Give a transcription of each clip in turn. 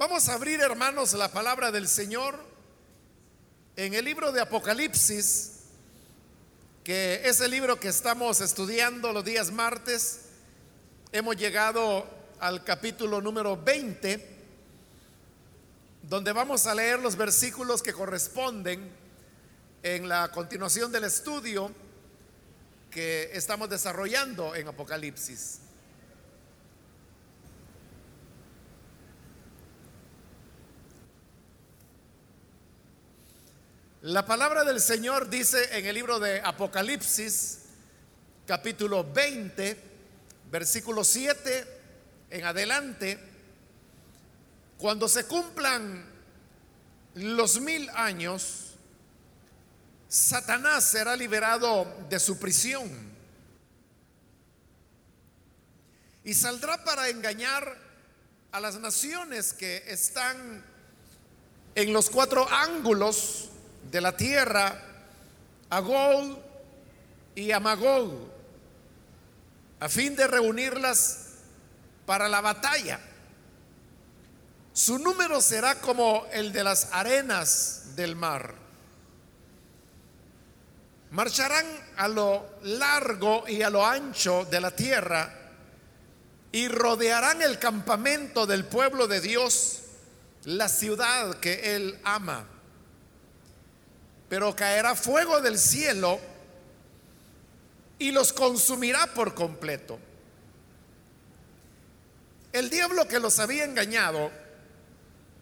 Vamos a abrir, hermanos, la palabra del Señor en el libro de Apocalipsis, que es el libro que estamos estudiando los días martes. Hemos llegado al capítulo número 20, donde vamos a leer los versículos que corresponden en la continuación del estudio que estamos desarrollando en Apocalipsis. La palabra del Señor dice en el libro de Apocalipsis, capítulo 20, versículo 7 en adelante, cuando se cumplan los mil años, Satanás será liberado de su prisión y saldrá para engañar a las naciones que están en los cuatro ángulos de la tierra a Gol y a Magog, a fin de reunirlas para la batalla. Su número será como el de las arenas del mar. Marcharán a lo largo y a lo ancho de la tierra y rodearán el campamento del pueblo de Dios, la ciudad que él ama pero caerá fuego del cielo y los consumirá por completo. El diablo que los había engañado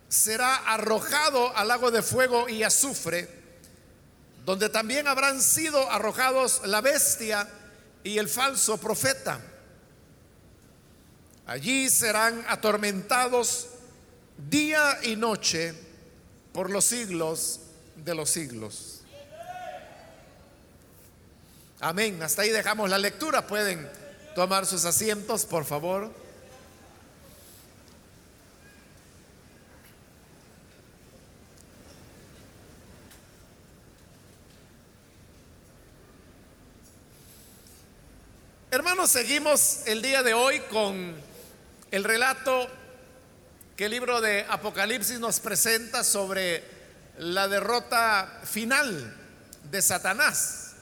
será arrojado al lago de fuego y azufre, donde también habrán sido arrojados la bestia y el falso profeta. Allí serán atormentados día y noche por los siglos de los siglos. Amén. Hasta ahí dejamos la lectura. Pueden tomar sus asientos, por favor. Hermanos, seguimos el día de hoy con el relato que el libro de Apocalipsis nos presenta sobre la derrota final de Satanás.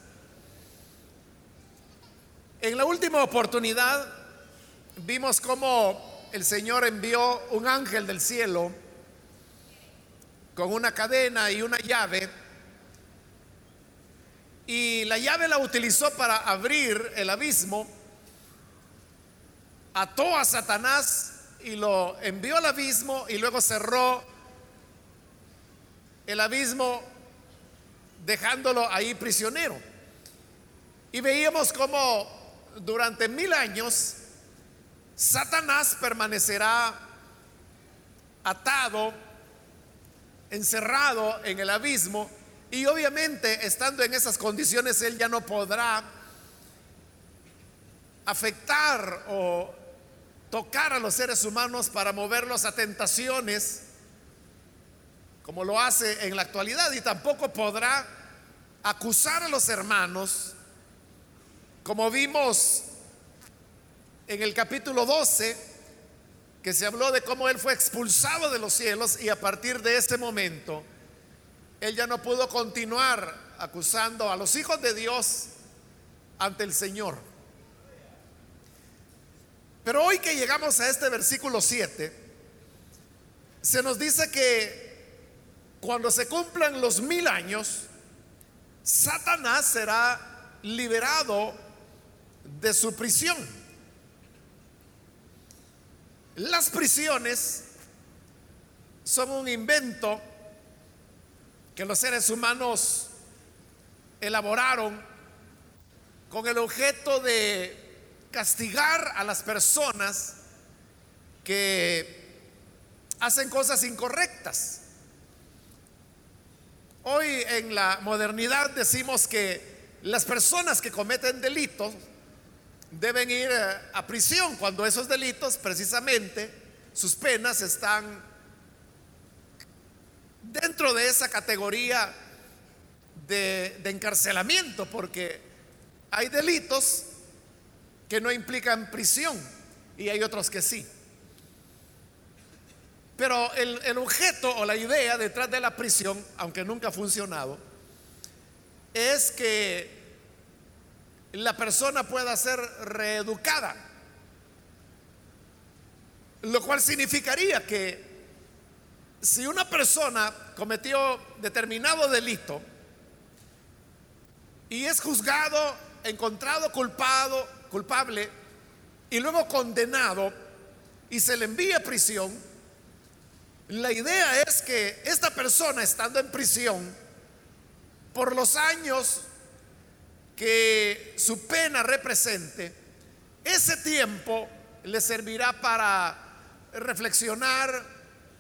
En la última oportunidad vimos cómo el Señor envió un ángel del cielo con una cadena y una llave. Y la llave la utilizó para abrir el abismo, ató a Satanás y lo envió al abismo y luego cerró el abismo dejándolo ahí prisionero. Y veíamos como durante mil años Satanás permanecerá atado, encerrado en el abismo y obviamente estando en esas condiciones él ya no podrá afectar o tocar a los seres humanos para moverlos a tentaciones como lo hace en la actualidad, y tampoco podrá acusar a los hermanos, como vimos en el capítulo 12, que se habló de cómo él fue expulsado de los cielos y a partir de este momento, él ya no pudo continuar acusando a los hijos de Dios ante el Señor. Pero hoy que llegamos a este versículo 7, se nos dice que cuando se cumplan los mil años, Satanás será liberado de su prisión. Las prisiones son un invento que los seres humanos elaboraron con el objeto de castigar a las personas que hacen cosas incorrectas. Hoy en la modernidad decimos que las personas que cometen delitos deben ir eh, a prisión cuando esos delitos precisamente sus penas están dentro de esa categoría de, encarcelamiento porque hay delitos que no implican prisión y hay otros que sí. Pero el, el objeto o la idea detrás de la prisión, aunque nunca ha funcionado, es que la persona pueda ser reeducada. Lo cual significaría que si una persona cometió determinado delito y es juzgado, encontrado culpado, culpable y luego condenado y se le envía a prisión, la idea es que esta persona estando en prisión por los años que su pena represente, ese tiempo le servirá para reflexionar,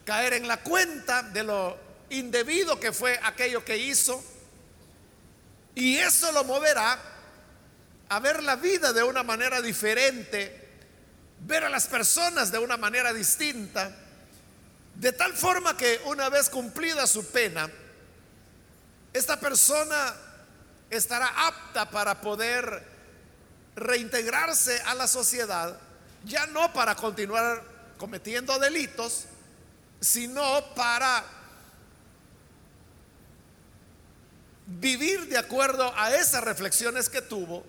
caer en la cuenta de lo indebido que fue aquello que hizo, y eso lo moverá a ver la vida de una manera diferente, ver a las personas de una manera distinta, de tal forma que una vez cumplida su pena, esta persona estará apta para poder reintegrarse a la sociedad, ya no para continuar cometiendo delitos, sino para vivir de acuerdo a esas reflexiones que tuvo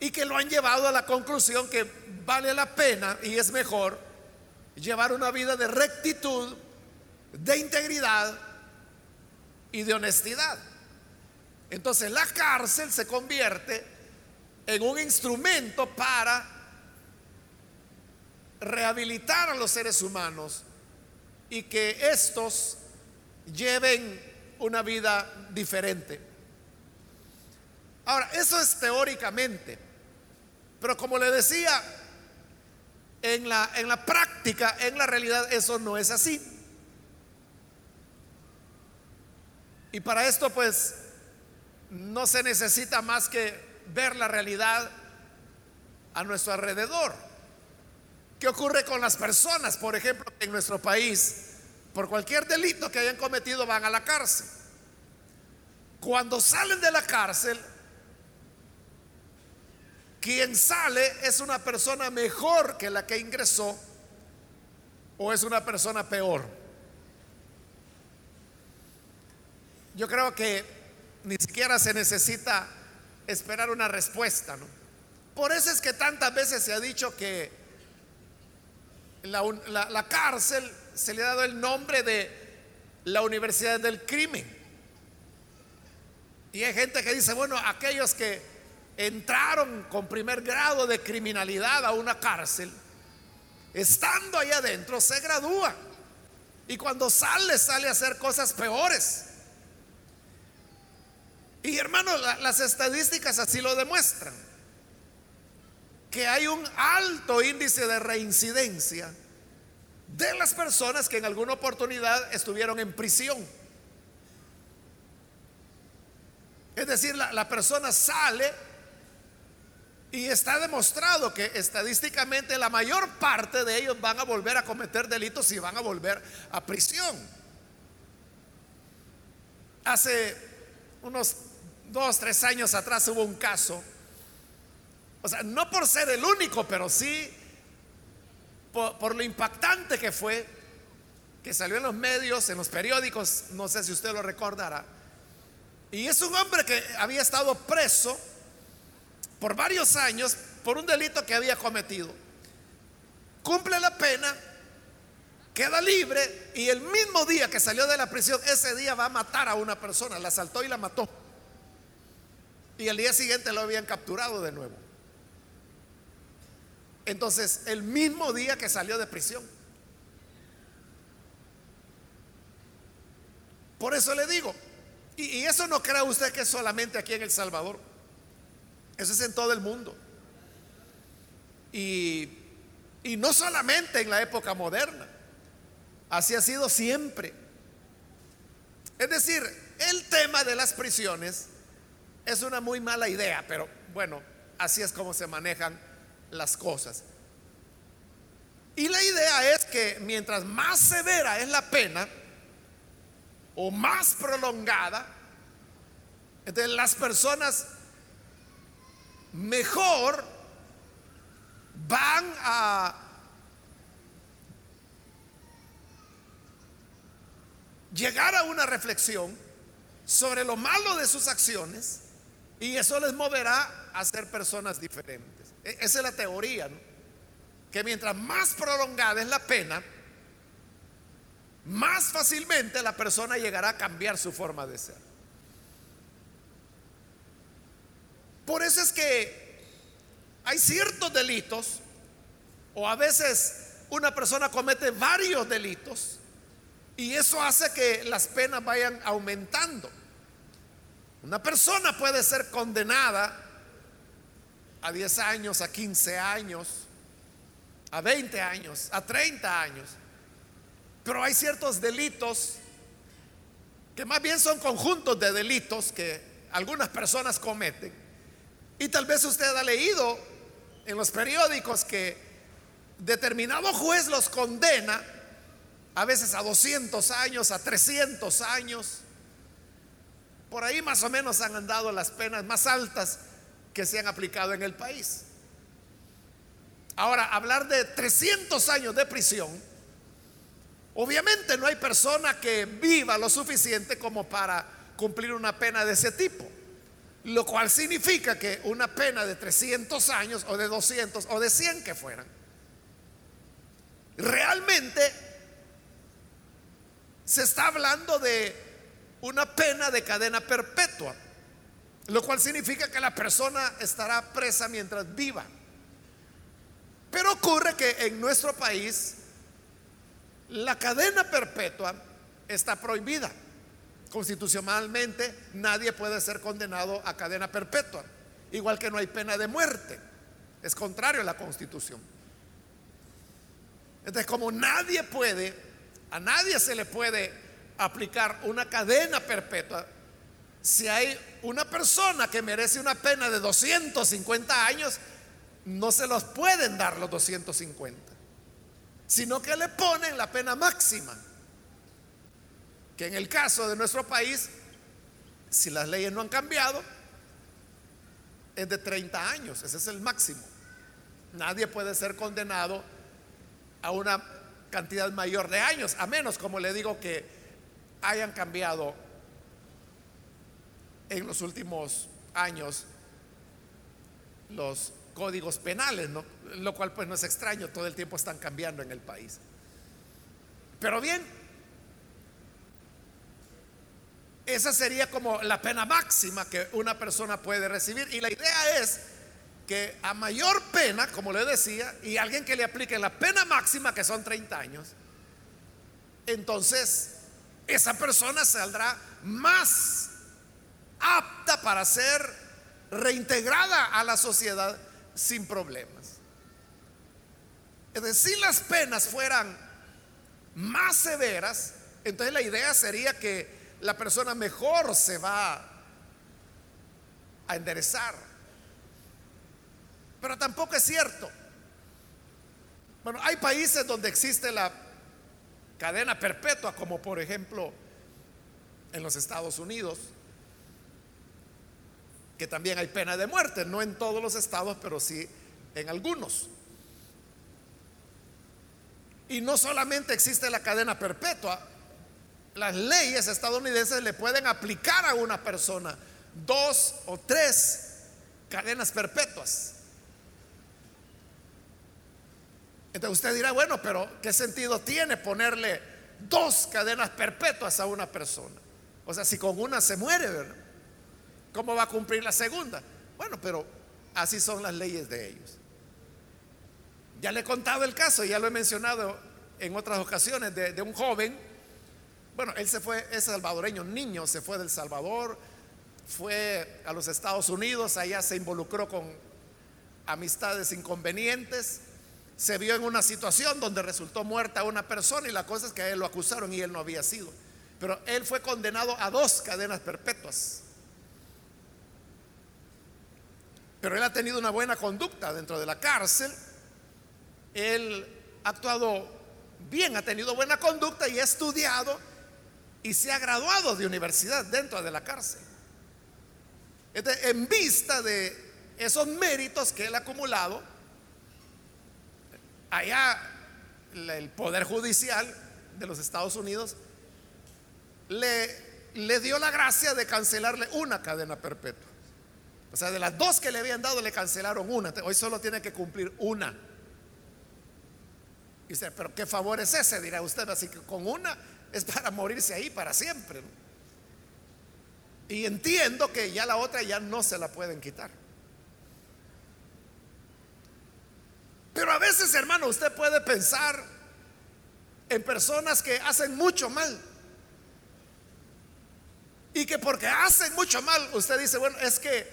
y que lo han llevado a la conclusión que vale la pena y es mejor llevar una vida de rectitud, de integridad y de honestidad. Entonces la cárcel se convierte en un instrumento para rehabilitar a los seres humanos y que estos lleven una vida diferente. Ahora, eso es teóricamente, pero como le decía, en la, en la práctica, en la realidad, eso no es así. Y para esto, pues, no se necesita más que ver la realidad a nuestro alrededor. ¿Qué ocurre con las personas? Por ejemplo, en nuestro país, por cualquier delito que hayan cometido van a la cárcel. Cuando salen de la cárcel, quien sale es una persona mejor que la que ingresó o es una persona peor. Yo creo que ni siquiera se necesita esperar una respuesta, ¿no? Por eso es que tantas veces se ha dicho que la, cárcel se le ha dado el nombre de la Universidad del Crimen. Y hay gente que dice, bueno, aquellos que entraron con primer grado de criminalidad a una cárcel, estando ahí adentro, se gradúa. Y cuando sale, sale a hacer cosas peores. Y hermanos, las estadísticas así lo demuestran que hay un alto índice de reincidencia de las personas que en alguna oportunidad estuvieron en prisión. Es decir, la, persona sale y está demostrado que estadísticamente la mayor parte de ellos van a volver a cometer delitos y van a volver a prisión. Hace unos dos, tres años atrás hubo un caso o sea, no por ser el único, pero sí por, lo impactante que fue, que salió en los medios, en los periódicos, no sé si usted lo recordará. Y es un hombre que había estado preso por varios años por un delito que había cometido. Cumple la pena, queda libre y el mismo día que salió de la prisión, ese día va a matar a una persona, la asaltó y la mató. Y el día siguiente lo habían capturado de nuevo. Entonces, el mismo día que salió de prisión. Por eso le digo, y, eso no crea usted que es solamente aquí en El Salvador, eso es en todo el mundo. Y, y no solamente en la época moderna, así ha sido siempre. Es decir, el tema de las prisiones es una muy mala idea, pero bueno, así es como se manejan las cosas. Y la idea es que mientras más severa es la pena o más prolongada, entonces las personas mejor van a llegar a una reflexión sobre lo malo de sus acciones y eso les moverá a ser personas diferentes. E, esa es la teoría, que mientras más prolongada es la pena, más fácilmente la persona llegará a cambiar su forma de ser. Por eso es que hay ciertos delitos, o a veces una persona comete varios delitos, y eso hace que las penas vayan aumentando. Una persona puede ser condenada a 10 años, a 15 años, a 20 años, a 30 años. Pero hay ciertos delitos que más bien son conjuntos de delitos que algunas personas cometen. Y tal vez usted ha leído en los periódicos que determinado juez los condena a veces a 200 años, a 300 años. Por ahí más o menos han andado las penas más altas que se han aplicado en el país. Ahora, hablar de 300 años de prisión, obviamente no hay persona que viva lo suficiente como para cumplir una pena de ese tipo. Lo cual significa que una pena de 300 años o de 200 o de 100 que fueran, realmente se está hablando de una pena de cadena perpetua, lo cual significa que la persona estará presa mientras viva. Pero ocurre que en nuestro país la cadena perpetua está prohibida. Constitucionalmente nadie puede ser condenado a cadena perpetua, igual que no hay pena de muerte. Es contrario a la constitución. Entonces, como nadie puede, a nadie se le puede aplicar una cadena perpetua si hay una persona que merece una pena de 250 años, no se los pueden dar los 250, sino que le ponen la pena máxima, que en el caso de nuestro país, si las leyes no han cambiado, es de 30 años, ese es el máximo. Nadie puede ser condenado a una cantidad mayor de años, a menos, como le digo, que hayan cambiado en los últimos años los códigos penales, lo cual pues no es extraño, todo el tiempo están cambiando en el país. Pero bien, esa sería como la pena máxima que una persona puede recibir. Y la idea es que a mayor pena, como le decía, y alguien que le aplique la pena máxima, que son 30 años, entonces esa persona saldrá más apta para ser reintegrada a la sociedad sin problemas. Es decir, si las penas fueran más severas, entonces la idea sería que la persona mejor se va a enderezar. Pero tampoco es cierto. Bueno, hay países donde existe la cadena perpetua, como por ejemplo en los Estados Unidos, que también hay pena de muerte, no en todos los estados, pero sí en algunos. Y no solamente existe la cadena perpetua, las leyes estadounidenses le pueden aplicar a una persona dos o tres cadenas perpetuas. Entonces usted dirá, bueno, pero ¿qué sentido tiene ponerle dos cadenas perpetuas a una persona? O sea, si con una se muere, ¿verdad? ¿Cómo va a cumplir la segunda? Bueno, pero así son las leyes de ellos. Ya le he contado el caso, ya lo he mencionado en otras ocasiones, de, de un joven. Bueno, él se fue, es salvadoreño, niño, se fue del Salvador, fue a los Estados Unidos, allá se involucró con amistades inconvenientes se vio en una situación donde resultó muerta una persona y la cosa es que a él lo acusaron y él no había sido. Pero él fue condenado a dos cadenas perpetuas. Pero él ha tenido una buena conducta dentro de la cárcel. Él ha actuado bien, ha tenido buena conducta y ha estudiado y se ha graduado de universidad dentro de la cárcel. en vista de esos méritos que él ha acumulado, allá el Poder Judicial de los Estados Unidos le, le dio la gracia de cancelarle una cadena perpetua. O sea, de las dos que le habían dado, le cancelaron una. Hoy solo tiene que cumplir una. Y usted, pero ¿qué favor es ese? Dirá usted. Así que con una es para morirse ahí para siempre. Y entiendo que ya la otra ya no se la pueden quitar. Pero a veces, hermano, usted puede pensar en personas que hacen mucho mal. Y que porque hacen mucho mal, usted dice, bueno, es que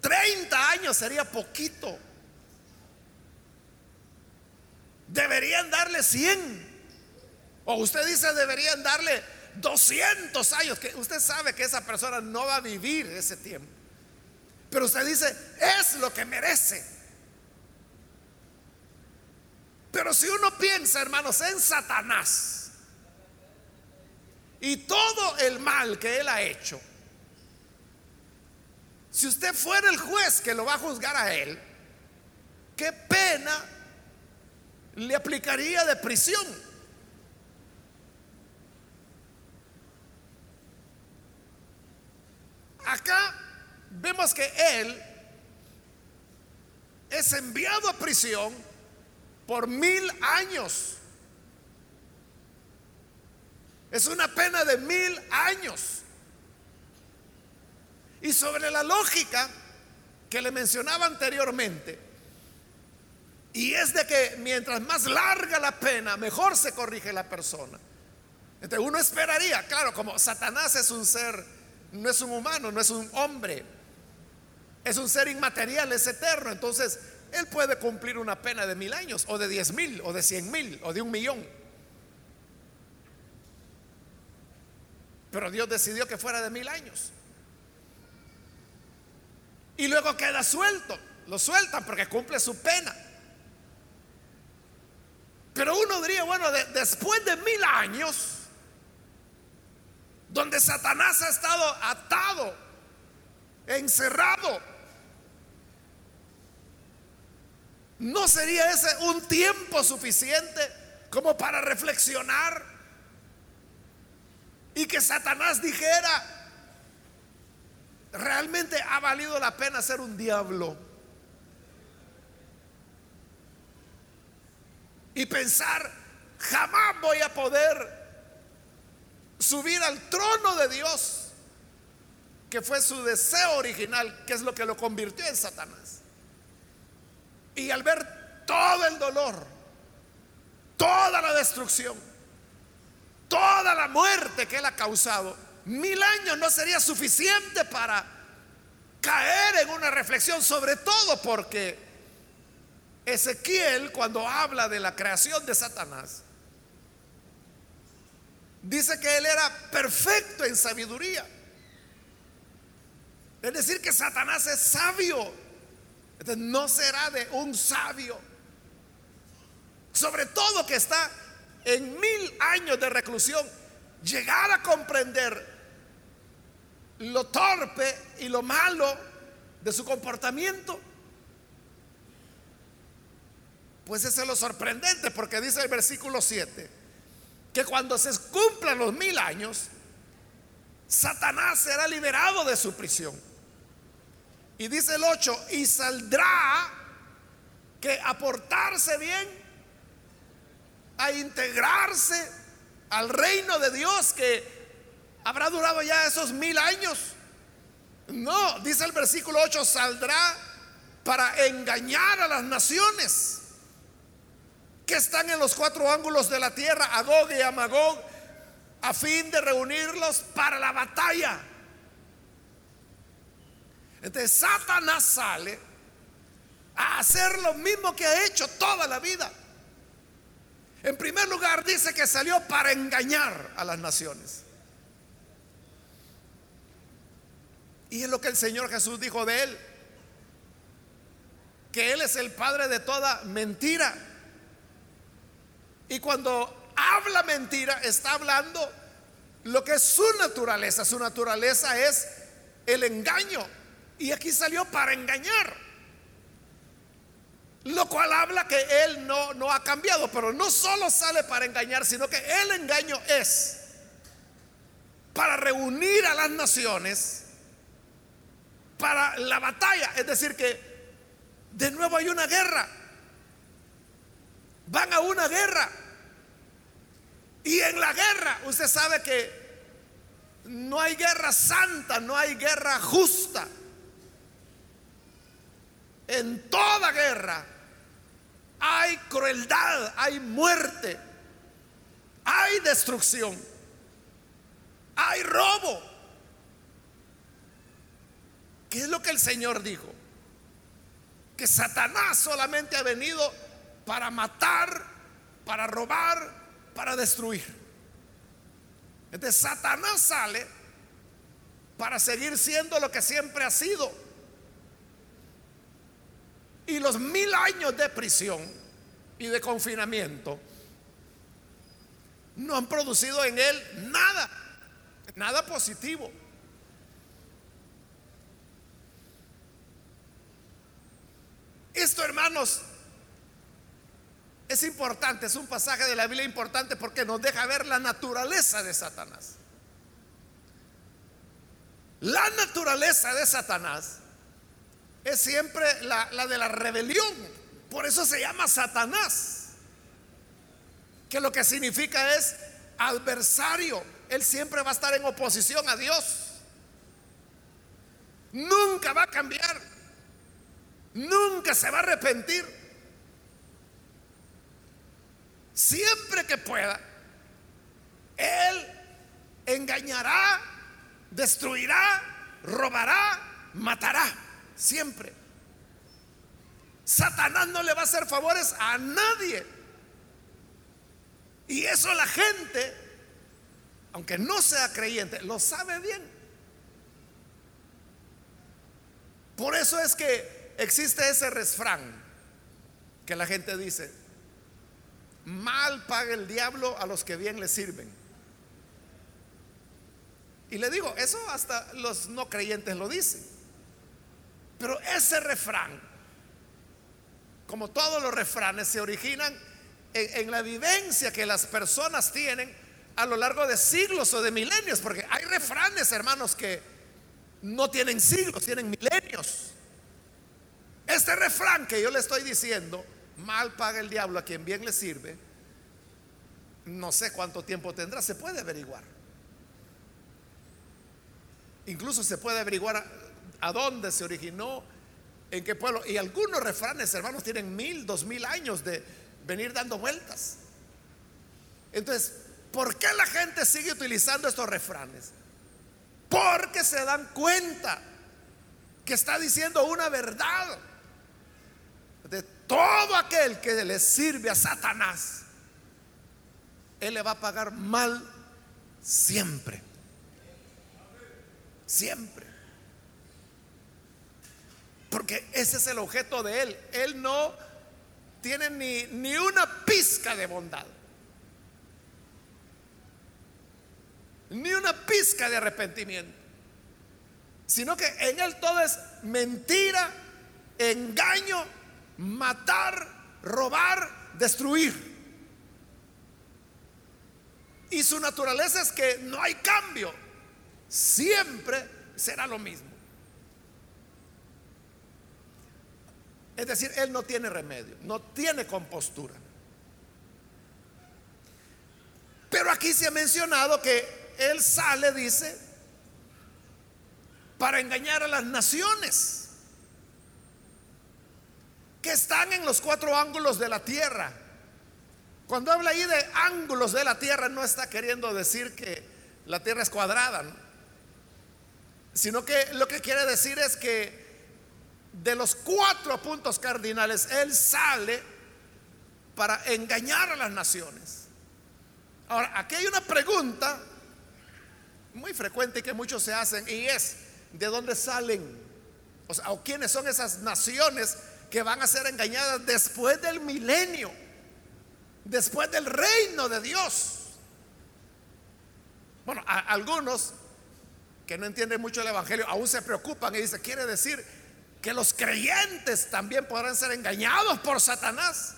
30 años sería poquito. Deberían darle 100. O usted dice deberían darle 200 años, que usted sabe que esa persona no va a vivir ese tiempo. Pero usted dice, es lo que merece. Pero si uno piensa, hermanos, en Satanás y todo el mal que él ha hecho, si usted fuera el juez que lo va a juzgar a él, ¿qué pena le aplicaría de prisión? Acá vemos que él es enviado a prisión por mil años. Es una pena de mil años. Y sobre la lógica que le mencionaba anteriormente, y es de que mientras más larga la pena, mejor se corrige la persona. Entonces uno esperaría, claro, como Satanás es un ser, no es un humano, no es un hombre, es un ser inmaterial, es eterno, entonces él puede cumplir una pena de mil años, o de diez mil, o de cien mil, o de un millón. Pero Dios decidió que fuera de mil años. Y luego queda suelto. Lo sueltan porque cumple su pena. Pero uno diría, bueno, después de mil años, donde Satanás ha estado atado, encerrado, ¿no sería ese un tiempo suficiente como para reflexionar? Y que Satanás dijera, realmente ha valido la pena ser un diablo. Y pensar, jamás voy a poder subir al trono de Dios, que fue su deseo original, que es lo que lo convirtió en Satanás. Y al ver todo el dolor, toda la destrucción, toda la muerte que él ha causado, mil años no sería suficiente para caer en una reflexión, sobre todo porque Ezequiel, cuando habla de la creación de Satanás, dice que él era perfecto en sabiduría. Es decir, que Satanás es sabio. no será de un sabio. Sobre todo que está en mil años de reclusión. Llegar a comprender lo torpe y lo malo de su comportamiento. Pues eso es lo sorprendente porque dice el versículo 7 que cuando se cumplan los mil años, Satanás será liberado de su prisión. Y dice el 8, y saldrá que aportarse bien, a integrarse al reino de Dios que ¿Habrá durado ya esos mil años? No, dice el versículo 8, saldrá para engañar a las naciones que están en los cuatro ángulos de la tierra, a Gog y a Magog, a fin de reunirlos para la batalla. Entonces Satanás sale a hacer lo mismo que ha hecho toda la vida. En primer lugar dice que salió para engañar a las naciones. Y es lo que el Señor Jesús dijo de él. Que Él es el Padre de toda mentira. Y cuando habla mentira, está hablando lo que es su naturaleza. Su naturaleza es el engaño. Y aquí salió para engañar. Lo cual habla que Él no, no ha cambiado. Pero no solo sale para engañar, sino que el engaño es para reunir a las naciones para la batalla. Es decir, que de nuevo hay una guerra. Van a una guerra. Y en la guerra, usted sabe que no hay guerra santa, no hay guerra justa. En toda guerra hay crueldad, hay muerte, hay destrucción, hay robo. ¿Qué es lo que el Señor dijo? Que Satanás solamente ha venido para matar, para robar, para destruir. Entonces Satanás sale para seguir siendo lo que siempre ha sido. Y los mil años de prisión y de confinamiento no han producido en él nada, nada positivo. Esto, hermanos, es importante, es un pasaje de la Biblia importante porque nos deja ver la naturaleza de Satanás. La naturaleza de Satanás es siempre la, de la rebelión. Por eso se llama Satanás. Que lo que significa es adversario. Él siempre va a estar en oposición a Dios. Nunca va a cambiar. Nunca se va a arrepentir. Siempre que pueda, Él engañará, destruirá, robará, matará. Siempre. Satanás no le va a hacer favores a nadie. Y eso la gente, aunque no sea creyente, lo sabe bien. Por eso es que existe ese refrán que la gente dice, mal paga el diablo a los que bien le sirven. Y le digo, eso hasta los no creyentes lo dicen. Pero ese refrán, como todos los refranes, se originan en, la vivencia que las personas tienen a lo largo de siglos o de milenios, porque hay refranes, hermanos, que no tienen siglos, tienen milenios. Este refrán que yo le estoy diciendo mal paga el diablo a quien bien le sirve, no sé cuánto tiempo tendrá, se puede averiguar. Incluso se puede averiguar a, dónde se originó, en qué pueblo. Y algunos refranes, hermanos, tienen mil, dos mil años de venir dando vueltas. Entonces, ¿por qué la gente sigue utilizando estos refranes? Porque se dan cuenta que está diciendo una verdad todo aquel que le sirve a Satanás, él le va a pagar mal siempre. Siempre. Porque ese es el objeto de él. Él no tiene ni, ni una pizca de bondad. Ni una pizca de arrepentimiento. Sino que en él todo es mentira, engaño matar, robar, destruir. Y su naturaleza es que no hay cambio. Siempre será lo mismo. Es decir, Él no tiene remedio, no tiene compostura. Pero aquí se ha mencionado que Él sale, dice, para engañar a las naciones que están en los cuatro ángulos de la tierra. Cuando habla ahí de ángulos de la tierra, no está queriendo decir que la tierra es cuadrada, sino que lo que quiere decir es que de los cuatro puntos cardinales, Él sale para engañar a las naciones. Ahora, aquí hay una pregunta muy frecuente que muchos se hacen y es, ¿de dónde salen? O sea, ¿o quiénes son esas naciones que van a ser engañadas después del milenio, después del reino de Dios. Bueno, algunos que no entienden mucho el Evangelio aún se preocupan y dicen, quiere decir que los creyentes también podrán ser engañados por Satanás.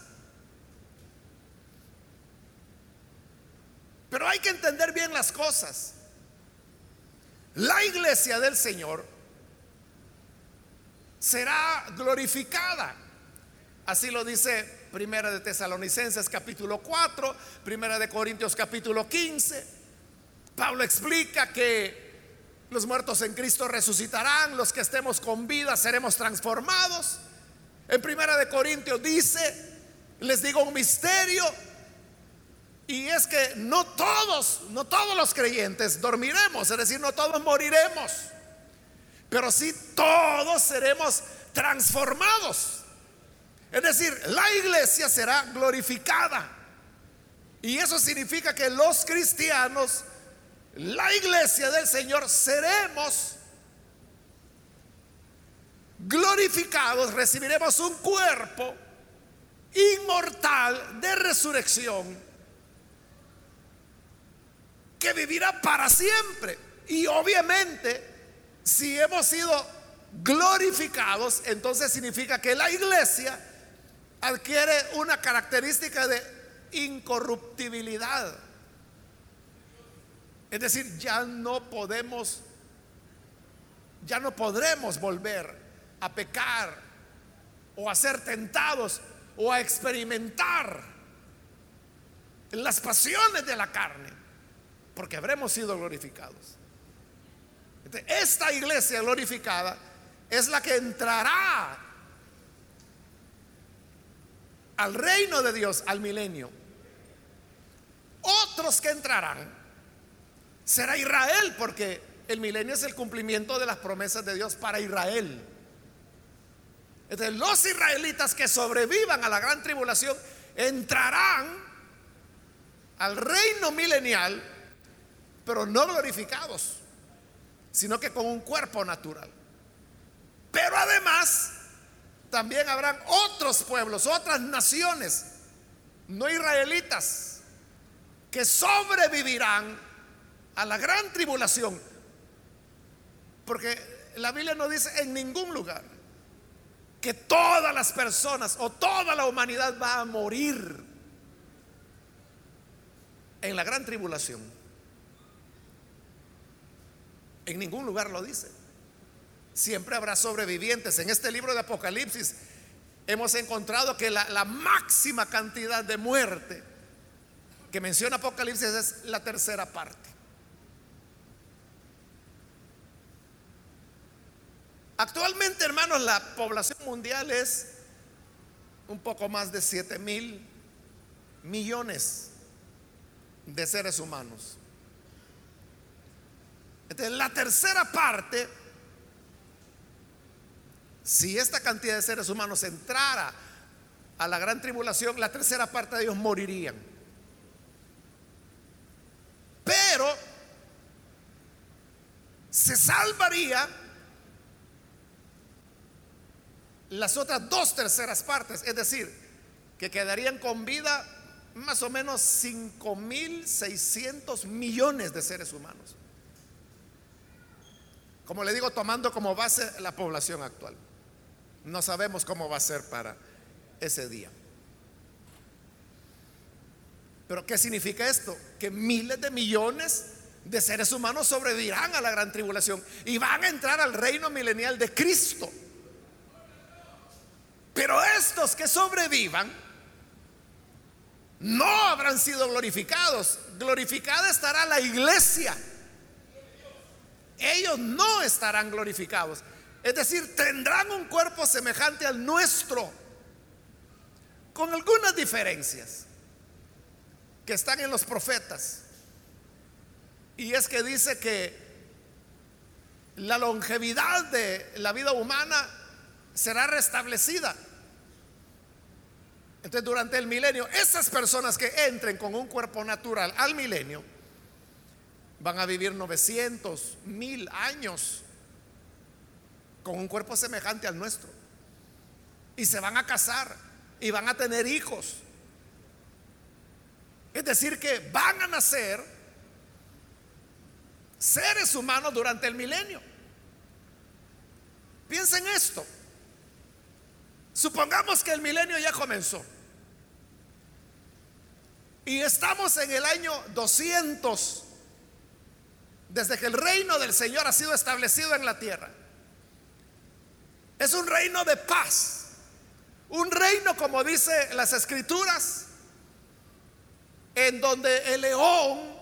Pero hay que entender bien las cosas. la iglesia del Señor será glorificada. Así lo dice Primera de Tesalonicenses capítulo 4, Primera de Corintios capítulo 15. Pablo explica que los muertos en Cristo resucitarán, los que estemos con vida seremos transformados. En Primera de Corintios dice, les digo un misterio, y es que no todos, no todos los creyentes dormiremos, es decir, no todos moriremos, pero sí todos seremos transformados. Es decir, la iglesia será glorificada. Y eso significa que los cristianos, la iglesia del Señor, seremos glorificados, recibiremos un cuerpo inmortal de resurrección que vivirá para siempre. Y obviamente, si hemos sido glorificados, entonces significa que la iglesia adquiere una característica de incorruptibilidad. Es decir, ya no podemos, ya no podremos volver a pecar o a ser tentados o a experimentar las pasiones de la carne, porque habremos sido glorificados. Esta iglesia glorificada es la que entrará al reino de Dios, al milenio. Otros que entrarán será Israel, porque el milenio es el cumplimiento de las promesas de Dios para Israel. Los israelitas que sobrevivan a la gran tribulación entrarán al reino milenial, pero no glorificados, sino que con un cuerpo natural. Pero además, también habrán otros pueblos, otras naciones, no israelitas, que sobrevivirán a la gran tribulación. Porque la Biblia no dice en ningún lugar que todas las personas o toda la humanidad va a morir en la gran tribulación. En ningún lugar lo dice. Siempre habrá sobrevivientes. En este libro de Apocalipsis hemos encontrado que la, la máxima cantidad de muerte que menciona Apocalipsis es la tercera parte. Actualmente, hermanos, la población mundial es un poco más de 7 mil millones de seres humanos. Entonces, la tercera parte, si esta cantidad de seres humanos entrara a la gran tribulación, la tercera parte de ellos morirían. Pero se salvaría las otras dos terceras partes, es decir, que quedarían con vida más o menos 5.600 millones de seres humanos. Como le digo, tomando como base la población actual. No sabemos cómo va a ser para ese día. Pero ¿qué significa esto? Que miles de millones de seres humanos sobrevivirán a la gran tribulación y van a entrar al reino milenial de Cristo. Pero estos que sobrevivan no habrán sido glorificados. Glorificada estará la iglesia. Ellos no estarán glorificados. Es decir, tendrán un cuerpo semejante al nuestro, con algunas diferencias que están en los profetas. Y es que dice que la longevidad de la vida humana será restablecida. Entonces, durante el milenio, esas personas que entren con un cuerpo natural al milenio van a vivir 900, mil años con un cuerpo semejante al nuestro. Y se van a casar y van a tener hijos. Es decir, que van a nacer seres humanos durante el milenio. Piensen esto. Supongamos que el milenio ya comenzó. Y estamos en el año 200 desde que el reino del Señor ha sido establecido en la tierra. Es un reino de paz. Un reino, como dice las escrituras, en donde el león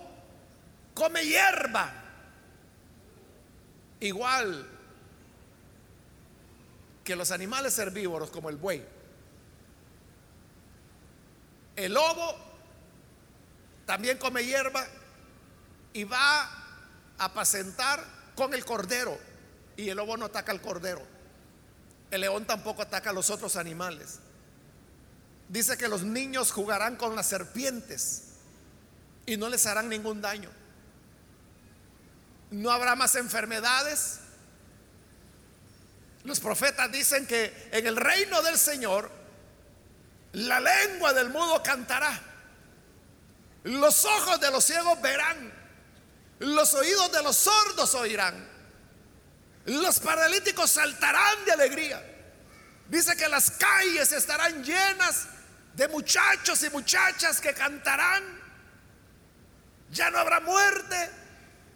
come hierba. Igual que los animales herbívoros como el buey. El lobo también come hierba y va apacentar con el cordero. Y el lobo no ataca al cordero. El león tampoco ataca a los otros animales. Dice que los niños jugarán con las serpientes y no les harán ningún daño. No habrá más enfermedades. Los profetas dicen que en el reino del Señor la lengua del mudo cantará. Los ojos de los ciegos verán. Los oídos de los sordos oirán. Los paralíticos saltarán de alegría. Dice que las calles estarán llenas de muchachos y muchachas que cantarán. Ya no habrá muerte,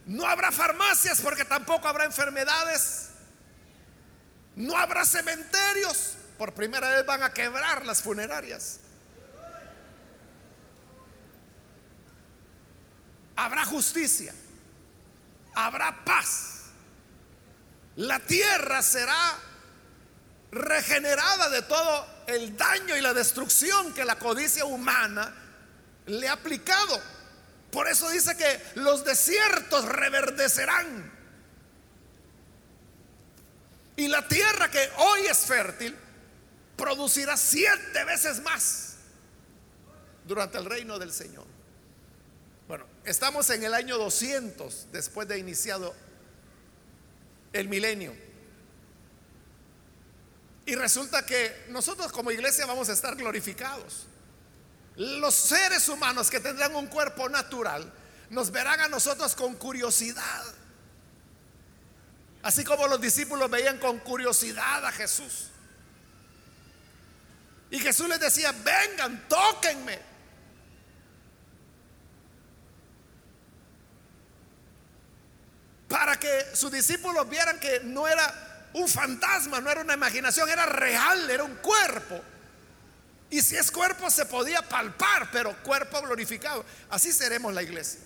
no habrá farmacias porque tampoco habrá enfermedades. No habrá cementerios. Por primera vez van a quebrar las funerarias. Habrá justicia. Habrá paz. La tierra será regenerada de todo el daño y la destrucción que la codicia humana le ha aplicado. Por eso dice que los desiertos reverdecerán. Y la tierra que hoy es fértil producirá siete veces más durante el reino del Señor. Estamos en el año 200 después de iniciado el milenio. Y resulta que nosotros como iglesia vamos a estar glorificados. Los seres humanos que tendrán un cuerpo natural nos verán a nosotros con curiosidad. Así como los discípulos veían con curiosidad a Jesús. Y Jesús les decía, vengan, tóquenme. Para que sus discípulos vieran que no era un fantasma, no era una imaginación, era real, era un cuerpo. Y si es cuerpo se podía palpar, pero cuerpo glorificado. Así seremos la iglesia.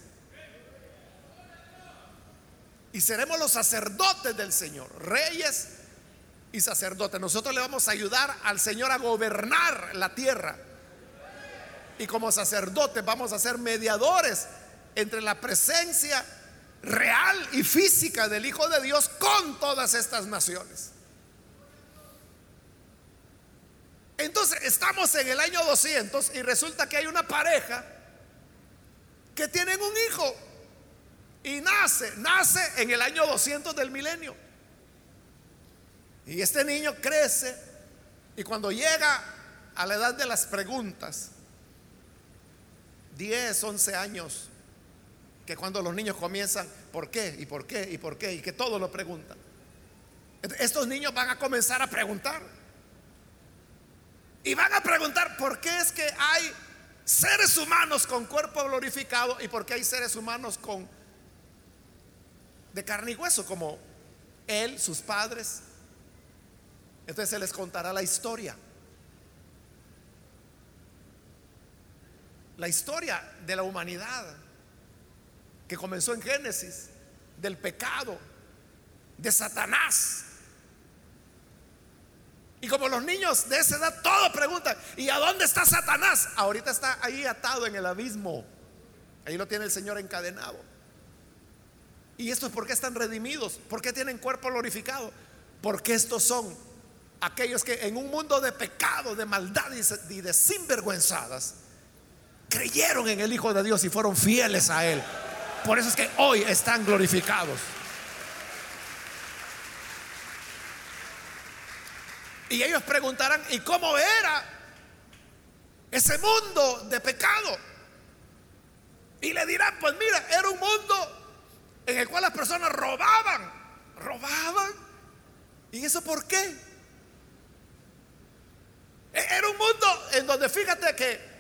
Y seremos los sacerdotes del Señor, reyes y sacerdotes. Nosotros le vamos a ayudar al Señor a gobernar la tierra. Y como sacerdotes vamos a ser mediadores entre la presencia real y física del Hijo de Dios con todas estas naciones. Entonces estamos en el año 200 y resulta que hay una pareja que tienen un hijo y nace, nace en el año 200 del milenio. Y este niño crece y cuando llega a la edad de las preguntas, 10, 11 años, que cuando los niños comienzan, ¿por qué? ¿Y por qué? ¿Y por qué? Y que todos lo preguntan. Estos niños van a comenzar a preguntar. Y van a preguntar por qué es que hay seres humanos con cuerpo glorificado y por qué hay seres humanos con de carne y hueso como él, sus padres. Entonces se les contará la historia. La historia de la humanidad que comenzó en Génesis, del pecado, de Satanás. Y como los niños de esa edad todo preguntan, ¿y a dónde está Satanás? Ahorita está ahí atado en el abismo. Ahí lo tiene el Señor encadenado. ¿Y esto es por qué están redimidos? ¿Por qué tienen cuerpo glorificado? Porque estos son aquellos que en un mundo de pecado, de maldad y de sinvergüenzadas, creyeron en el Hijo de Dios y fueron fieles a Él. Por eso es que hoy están glorificados. Y ellos preguntarán, ¿y cómo era ese mundo de pecado? Y le dirán, pues mira, era un mundo en el cual las personas robaban, robaban. ¿Y eso por qué? E-, era un mundo en donde fíjate que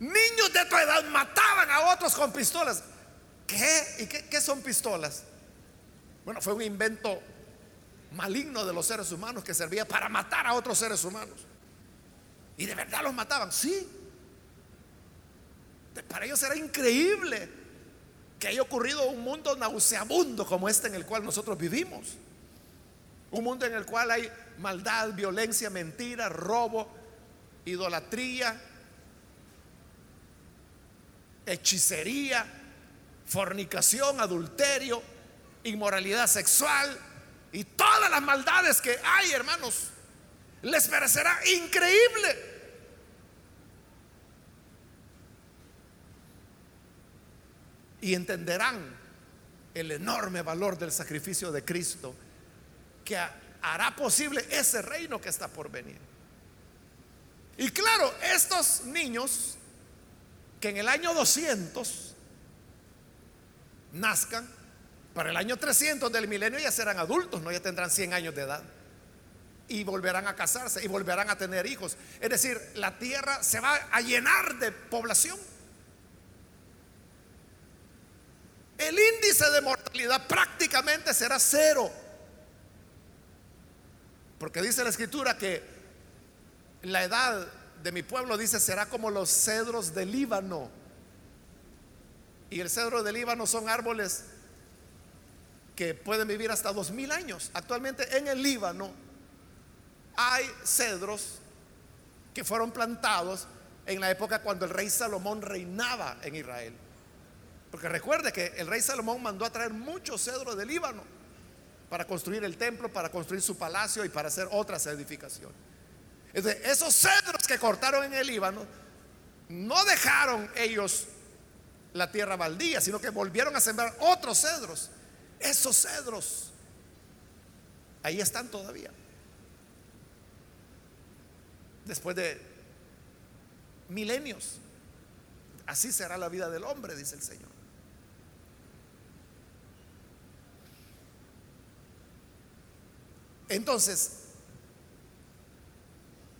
Niños de tu edad mataban a otros con pistolas. ¿Qué? ¿Y qué, qué son pistolas? Bueno, fue un invento maligno de los seres humanos que servía para matar a otros seres humanos. Y de verdad los mataban, sí. Para ellos era increíble que haya ocurrido un mundo nauseabundo como este en el cual nosotros vivimos. Un mundo en el cual hay maldad, violencia, mentira, robo, idolatría, hechicería, fornicación, adulterio, inmoralidad sexual y todas las maldades que hay, hermanos. Les parecerá increíble. Y entenderán el enorme valor del sacrificio de Cristo que hará posible ese reino que está por venir. Y claro, estos niños que en el año 200 nazcan, para el año 300 del milenio ya serán adultos, no ya tendrán 100 años de edad. Y volverán a casarse y volverán a tener hijos. Es decir, la tierra se va a llenar de población. El índice de mortalidad prácticamente será cero. Porque dice la escritura que la edad de mi pueblo, dice, será como los cedros del Líbano. Y el cedro del Líbano son árboles que pueden vivir hasta dos mil años. Actualmente en el Líbano hay cedros que fueron plantados en la época cuando el rey Salomón reinaba en Israel. Porque recuerde que el rey Salomón mandó a traer muchos cedros del Líbano para construir el templo, para construir su palacio y para hacer otras edificaciones. Esos cedros que cortaron en el Líbano no dejaron ellos la tierra baldía, sino que volvieron a sembrar otros cedros. Esos cedros ahí están todavía. Después de milenios. Así será la vida del hombre, dice el Señor. Entonces,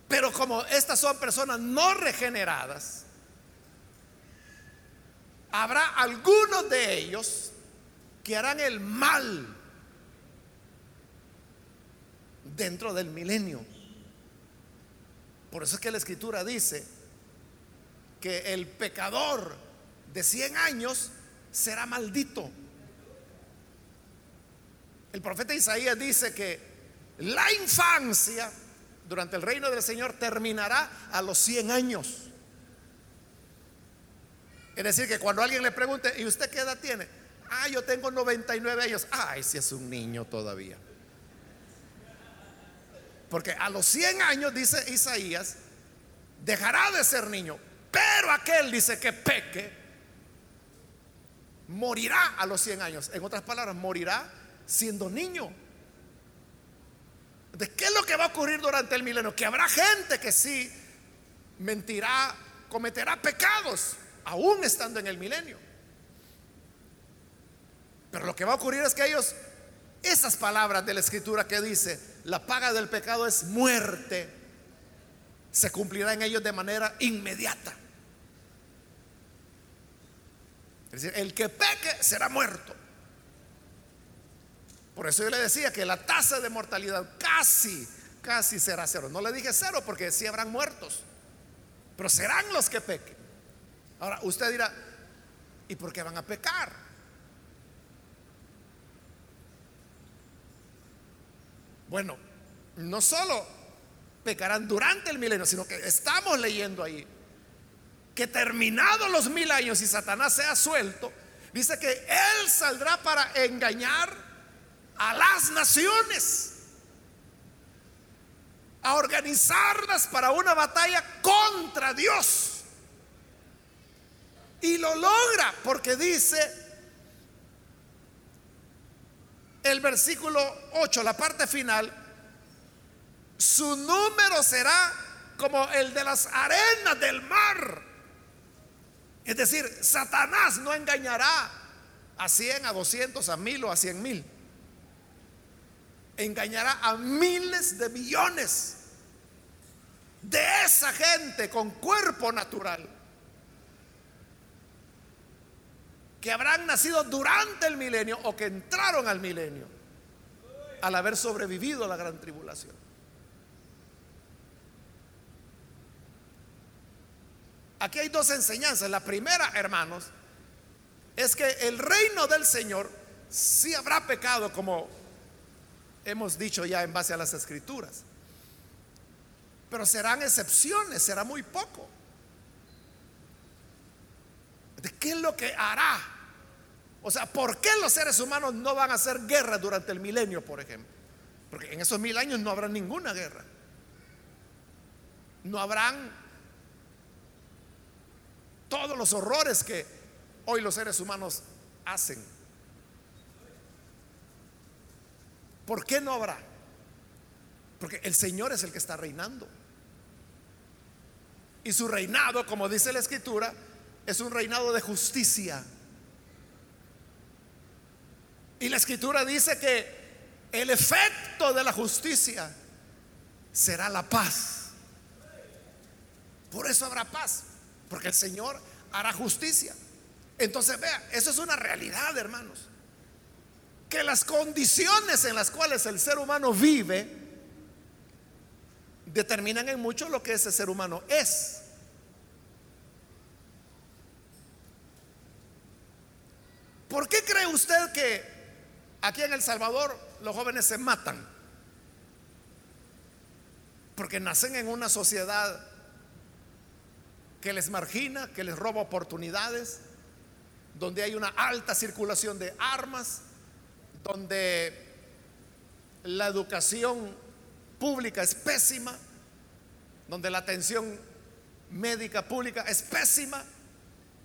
pero como estas son personas no regeneradas, habrá algunos de ellos que harán el mal dentro del milenio. Por eso es que la escritura dice que el pecador de 100 años será maldito. El profeta Isaías dice que la infancia durante el reino del Señor terminará a los 100 años. Es decir, que cuando alguien le pregunte, ¿y usted qué edad tiene? Ah, yo tengo 99 años. Ay, si es un niño todavía. Porque a los 100 años, dice Isaías, dejará de ser niño. Pero aquel dice que peque, morirá a los 100 años. En otras palabras, morirá siendo niño. ¿De qué es lo que va a ocurrir durante el milenio? Que habrá gente que sí mentirá, cometerá pecados, aún estando en el milenio. Pero lo que va a ocurrir es que ellos, esas palabras de la escritura que dice, la paga del pecado es muerte, se cumplirá en ellos de manera inmediata. Es decir, el que peque será muerto. Por eso yo le decía que la tasa de mortalidad casi, casi será cero. No le dije cero porque sí habrán muertos, pero serán los que pequen. Ahora, usted dirá, ¿y por qué van a pecar? Bueno, no solo pecarán durante el milenio, sino que estamos leyendo ahí que terminados los mil años y Satanás sea suelto, dice que él saldrá para engañar a las naciones, a organizarlas para una batalla contra Dios. Y lo logra porque dice el versículo 8, la parte final, su número será como el de las arenas del mar. Es decir, Satanás no engañará a 100, a 200, a 1000 o a 100 mil engañará a miles de millones de esa gente con cuerpo natural que habrán nacido durante el milenio o que entraron al milenio al haber sobrevivido a la gran tribulación. Aquí hay dos enseñanzas. La primera, hermanos, es que el reino del Señor sí habrá pecado, como hemos dicho ya en base a las escrituras. Pero serán excepciones, será muy poco. ¿De qué es lo que hará? O sea, ¿por qué los seres humanos no van a hacer guerra durante el milenio, por ejemplo? Porque en esos mil años no habrá ninguna guerra. No habrán todos los horrores que hoy los seres humanos hacen. ¿Por qué no habrá? Porque el Señor es el que está reinando. Y su reinado, como dice la escritura, es un reinado de justicia. Y la escritura dice que el efecto de la justicia será la paz. Por eso habrá paz, porque el Señor hará justicia. Entonces, vea, eso es una realidad, hermanos. Que las condiciones en las cuales el ser humano vive determinan en mucho lo que ese ser humano es. ¿Por qué cree usted que aquí en El Salvador los jóvenes se matan? Porque nacen en una sociedad que les margina, que les roba oportunidades, donde hay una alta circulación de armas, donde la educación pública es pésima, donde la atención médica pública es pésima,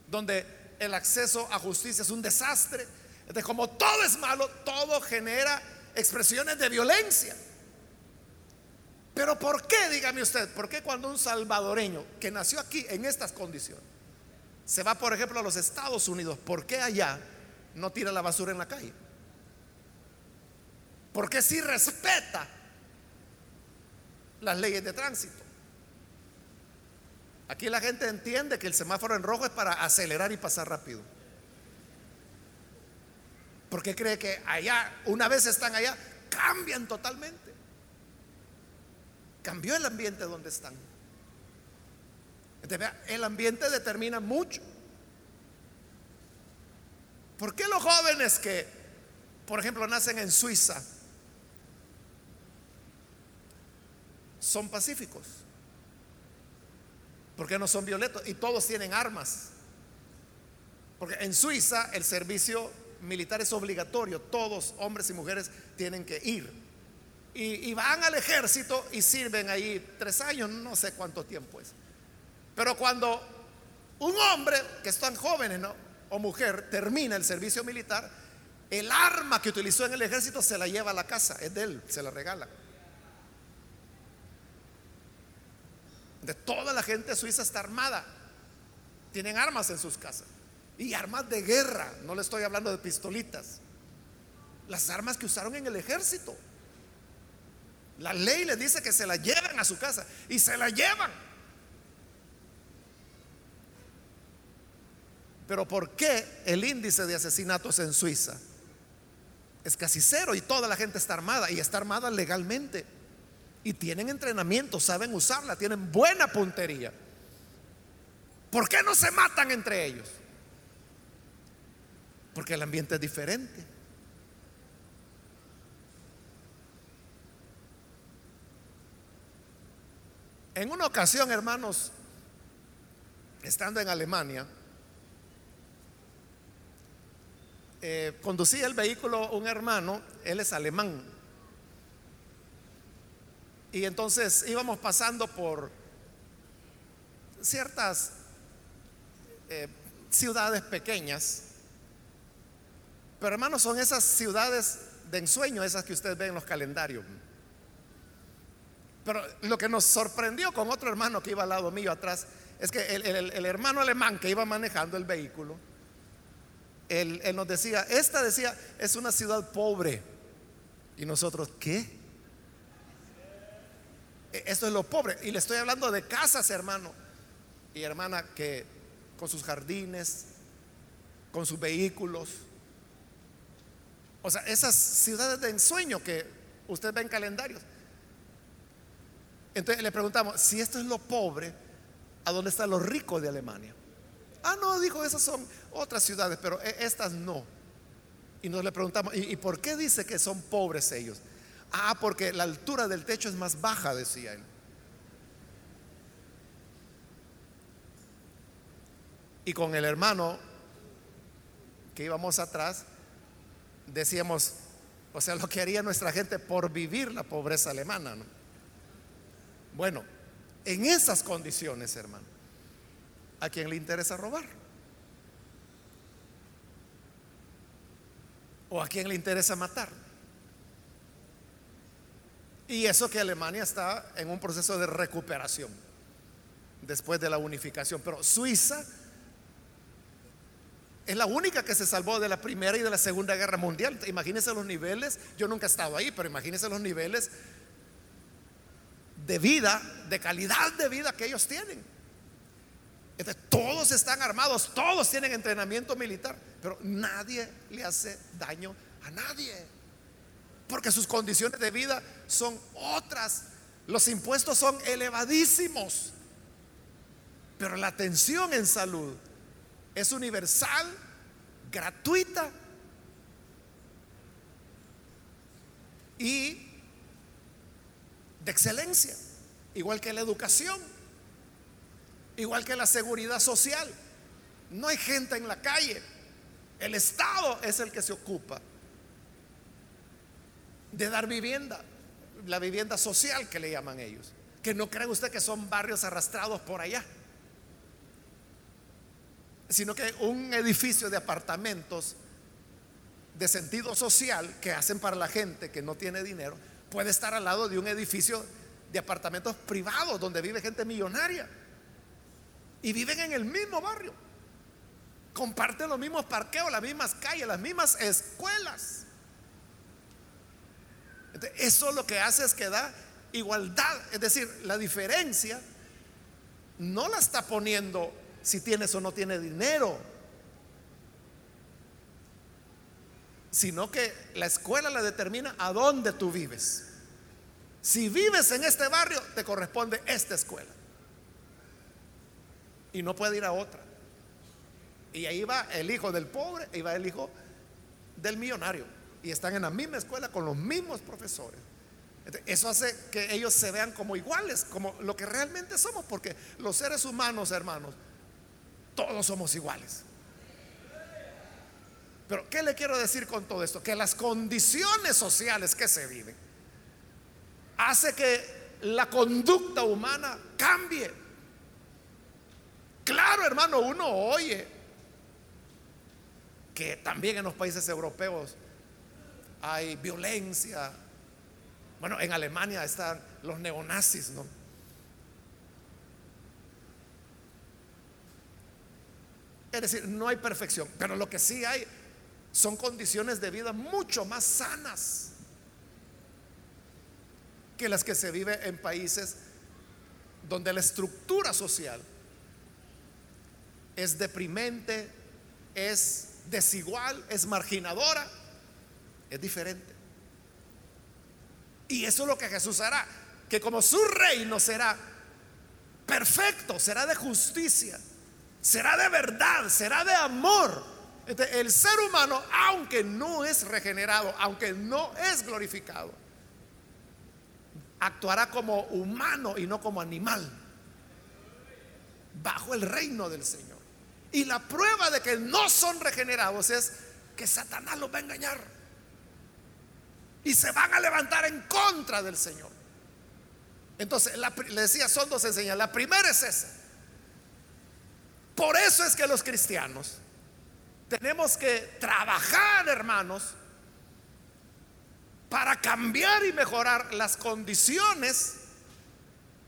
donde el acceso a justicia es un desastre. Entonces, como todo es malo, todo genera expresiones de violencia. Pero ¿por qué, dígame usted, por qué cuando un salvadoreño que nació aquí en estas condiciones se va, por ejemplo, a los Estados Unidos, ¿por qué allá no tira la basura en la calle? ¿Por qué si respeta las leyes de tránsito? Aquí la gente entiende que el semáforo en rojo es para acelerar y pasar rápido. Porque cree que allá, una vez están allá, cambian totalmente. Cambió el ambiente donde están. el ambiente determina mucho. ¿Por qué los jóvenes que, por ejemplo, nacen en Suiza son pacíficos? porque no son violentos? Y todos tienen armas. Porque en Suiza el servicio militar es obligatorio, todos, hombres y mujeres, tienen que ir. Y, van al ejército y sirven ahí tres años, no sé cuánto tiempo es. Pero cuando un hombre que es tan joven o mujer termina el servicio militar, el arma que utilizó en el ejército se la lleva a la casa, es de él, se la regala. De toda la gente suiza está armada. Tienen armas en sus casas. Y armas de guerra. No le estoy hablando de pistolitas. Las armas que usaron en el ejército. La ley les dice que se la llevan a su casa. Y se la llevan. Pero ¿por qué el índice de asesinatos en Suiza es casi cero y toda la gente está armada y está armada legalmente? Y tienen entrenamiento, saben usarla, tienen buena puntería. ¿Por qué no se matan entre ellos? Porque el ambiente es diferente. En una ocasión, hermanos, estando en Alemania, eh, conducía el vehículo un hermano, él es alemán, y entonces íbamos pasando por ciertas eh, ciudades pequeñas. Pero hermanos, son esas ciudades de ensueño, esas que usted ve en los calendarios. Pero lo que nos sorprendió con otro hermano que iba al lado mío atrás es que el, hermano alemán que iba manejando el vehículo, él, él nos decía, esta decía, es una ciudad pobre. Y nosotros, ¿qué? E, esto es lo pobre. Y le estoy hablando de casas, hermano y hermana, que con sus jardines, con sus vehículos. O sea, esas ciudades de ensueño que usted ve en calendarios. Entonces le preguntamos, si esto es lo pobre, ¿a dónde están los ricos de Alemania? Ah, no, dijo, esas son otras ciudades, pero e, estas no. Y nos le preguntamos, ¿y, por qué dice que son pobres ellos? Ah, porque la altura del techo es más baja, decía él. Y con el hermano que íbamos atrás, decíamos, o sea, lo que haría nuestra gente por vivir la pobreza alemana. Bueno, en esas condiciones, hermano, ¿a quién le interesa robar? ¿O a quién le interesa matar? Y eso que Alemania está en un proceso de recuperación después de la unificación. Pero Suiza es la única que se salvó de la Primera y de la Segunda Guerra Mundial. Imagínense los niveles, yo nunca he estado ahí, pero imagínense los niveles de vida, de calidad de vida que ellos tienen. todos están armados, todos tienen entrenamiento militar, pero nadie le hace daño a nadie. Porque sus condiciones de vida son otras. Los impuestos son elevadísimos. Pero la atención en salud es universal, gratuita y de excelencia, igual que la educación, igual que la seguridad social. No hay gente en la calle, el Estado es el que se ocupa de dar vivienda, la vivienda social que le llaman ellos, que no cree usted que son barrios arrastrados por allá sino que un edificio de apartamentos de sentido social que hacen para la gente que no tiene dinero puede estar al lado de un edificio de apartamentos privados donde vive gente millonaria y viven en el mismo barrio. Comparten los mismos parqueos, las mismas calles, las mismas escuelas. Eso lo que hace es que da igualdad, es decir, la diferencia no la está poniendo si tienes o no tienes dinero, sino que la escuela la determina a dónde tú vives. Si vives en este barrio, te corresponde esta escuela. Y no puede ir a otra. Y ahí va el hijo del pobre y va el hijo del millonario. Y están en la misma escuela con los mismos profesores. Eso hace que ellos se vean como iguales, como lo que realmente somos, porque los seres humanos, hermanos, todos somos iguales. Pero ¿qué le quiero decir con todo esto? Que las condiciones sociales que se viven hace que la conducta humana cambie. Claro, hermano, uno oye que también en los países europeos hay violencia. Bueno, en Alemania están los neonazis, ¿no? Es decir, no hay perfección, pero lo que sí hay son condiciones de vida mucho más sanas que las que se vive en países donde la estructura social es deprimente, es desigual, es marginadora, es diferente. Y eso es lo que Jesús hará, que como su reino será perfecto, será de justicia, será de verdad, será de amor. el ser humano, aunque no es regenerado, aunque no es glorificado, actuará como humano y no como animal, bajo el reino del Señor. Y la prueba de que no son regenerados es que Satanás los va a engañar. Y se van a levantar en contra del Señor. Entonces, le decía, son dos enseñanzas. La primera es esa por eso es que los cristianos tenemos que trabajar, hermanos, para cambiar y mejorar las condiciones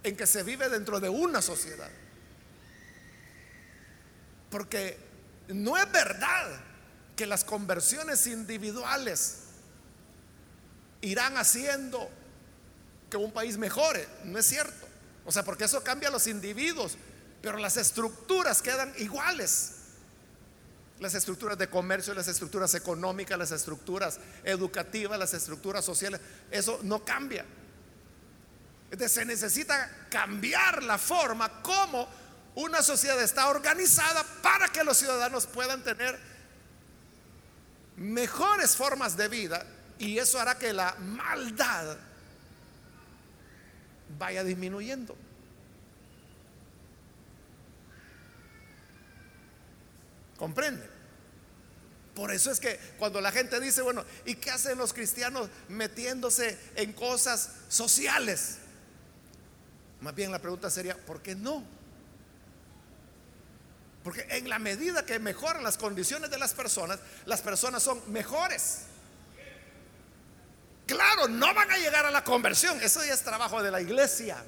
en que se vive dentro de una sociedad. Porque no es verdad que las conversiones individuales irán haciendo que un país mejore. No es cierto. O sea, porque eso cambia a los individuos, pero las estructuras quedan iguales. las estructuras de comercio, las estructuras económicas, las estructuras educativas, las estructuras sociales. Eso no cambia. Entonces se necesita cambiar la forma como una sociedad está organizada para que los ciudadanos puedan tener mejores formas de vida y eso hará que la maldad vaya disminuyendo. ¿Comprende? Por eso es que cuando la gente dice, bueno, ¿y qué hacen los cristianos metiéndose en cosas sociales? Más bien la pregunta sería, ¿por qué no? Porque en la medida que mejoran las condiciones de las personas, las personas son mejores. Claro, no van a llegar a la conversión, eso ya es trabajo de la iglesia.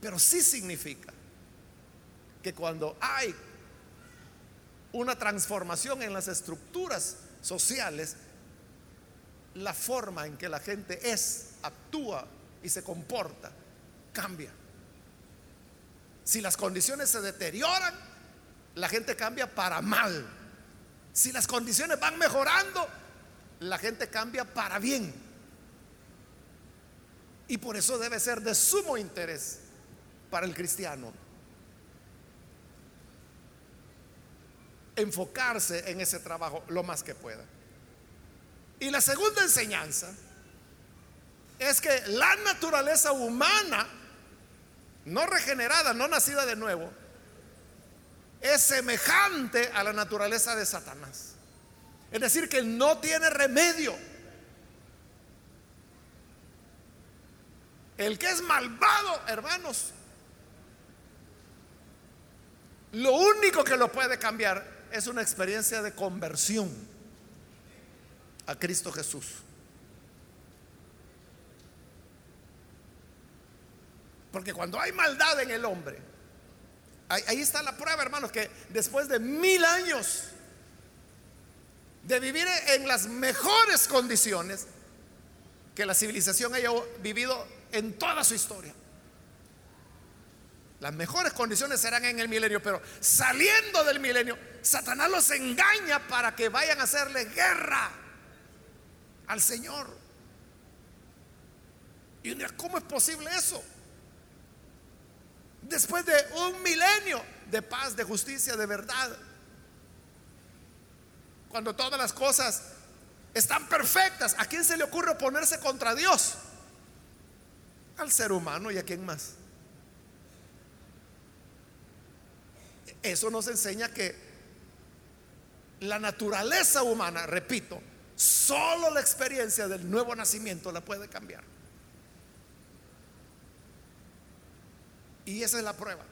Pero sí significa que cuando hay una transformación en las estructuras sociales, la forma en que la gente es, actúa y se comporta cambia. Si las condiciones se deterioran, la gente cambia para mal. Si las condiciones van mejorando, la gente cambia para bien. Y por eso debe ser de sumo interés para el cristiano enfocarse en ese trabajo lo más que pueda. Y la segunda enseñanza es que la naturaleza humana, no regenerada, no nacida de nuevo, es semejante a la naturaleza de Satanás. Es decir, que no tiene remedio. El que es malvado, hermanos, lo único que lo puede cambiar es una experiencia de conversión a Cristo Jesús. Porque cuando hay maldad en el hombre, ahí, está la prueba, hermanos, que después de mil años de vivir en las mejores condiciones que la civilización haya vivido en toda su historia, las mejores condiciones serán en el milenio, pero saliendo del milenio, Satanás los engaña para que vayan a hacerle guerra al Señor. Y uno ¿cómo es posible eso? Después de un milenio de paz, de justicia, de verdad, cuando todas las cosas están perfectas, ¿a quién se le ocurre ponerse contra Dios? Al ser humano y a quién más. Eso nos enseña que la naturaleza humana, repito, solo la experiencia del nuevo nacimiento la puede cambiar. Y esa es la prueba.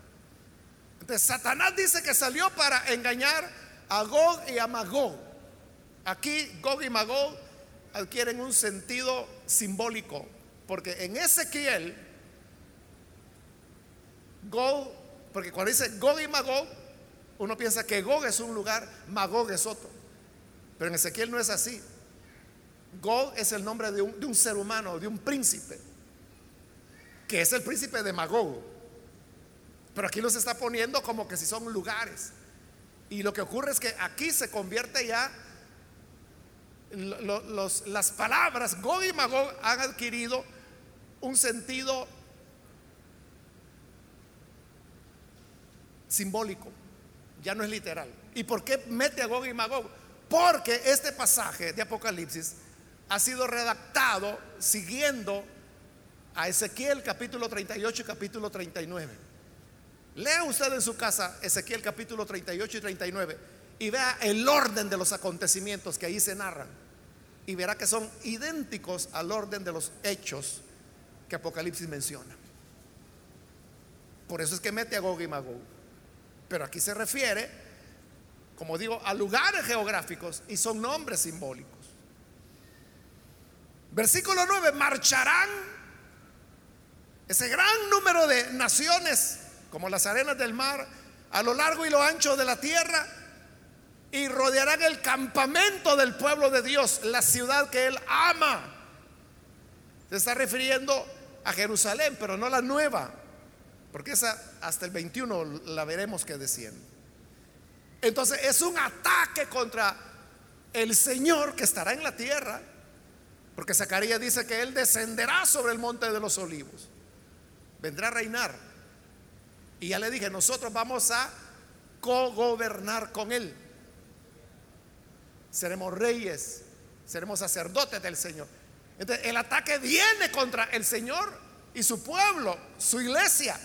Entonces, Satanás dice que salió para engañar a Gog y a Magog. Aquí Gog y Magog adquieren un sentido simbólico, porque en Ezequiel, Gog, porque cuando dice Gog y Magog, uno piensa que Gog es un lugar, Magog es otro. Pero en Ezequiel no es así. Gog es el nombre de un, ser humano, de un príncipe, que es el príncipe de Magog. Pero aquí los está poniendo como que si son lugares. Y lo que ocurre es que aquí se convierte ya, las palabras Gog y Magog han adquirido un sentido simbólico ya no es literal. ¿Y por qué mete a Gog y Magog? Porque este pasaje de Apocalipsis ha sido redactado siguiendo a Ezequiel capítulo 38 y capítulo 39. Lea usted en su casa Ezequiel capítulo 38 y 39 y vea el orden de los acontecimientos que ahí se narran y verá que son idénticos al orden de los hechos que Apocalipsis menciona. Por eso es que mete a Gog y Magog. Pero aquí se refiere, como digo, a lugares geográficos y son nombres simbólicos. Versículo 9, marcharán ese gran número de naciones como las arenas del mar a lo largo y lo ancho de la tierra y rodearán el campamento del pueblo de Dios, la ciudad que él ama. Se está refiriendo a Jerusalén, pero no la nueva, porque esa hasta el 21 la veremos que desciende. Entonces es un ataque contra el Señor que estará en la tierra, porque Zacarías dice que Él descenderá sobre el monte de los olivos, vendrá a reinar. Y ya le dije, nosotros vamos a co-gobernar con Él. Seremos reyes, seremos sacerdotes del Señor. Entonces, el ataque viene contra el Señor y su pueblo, su iglesia.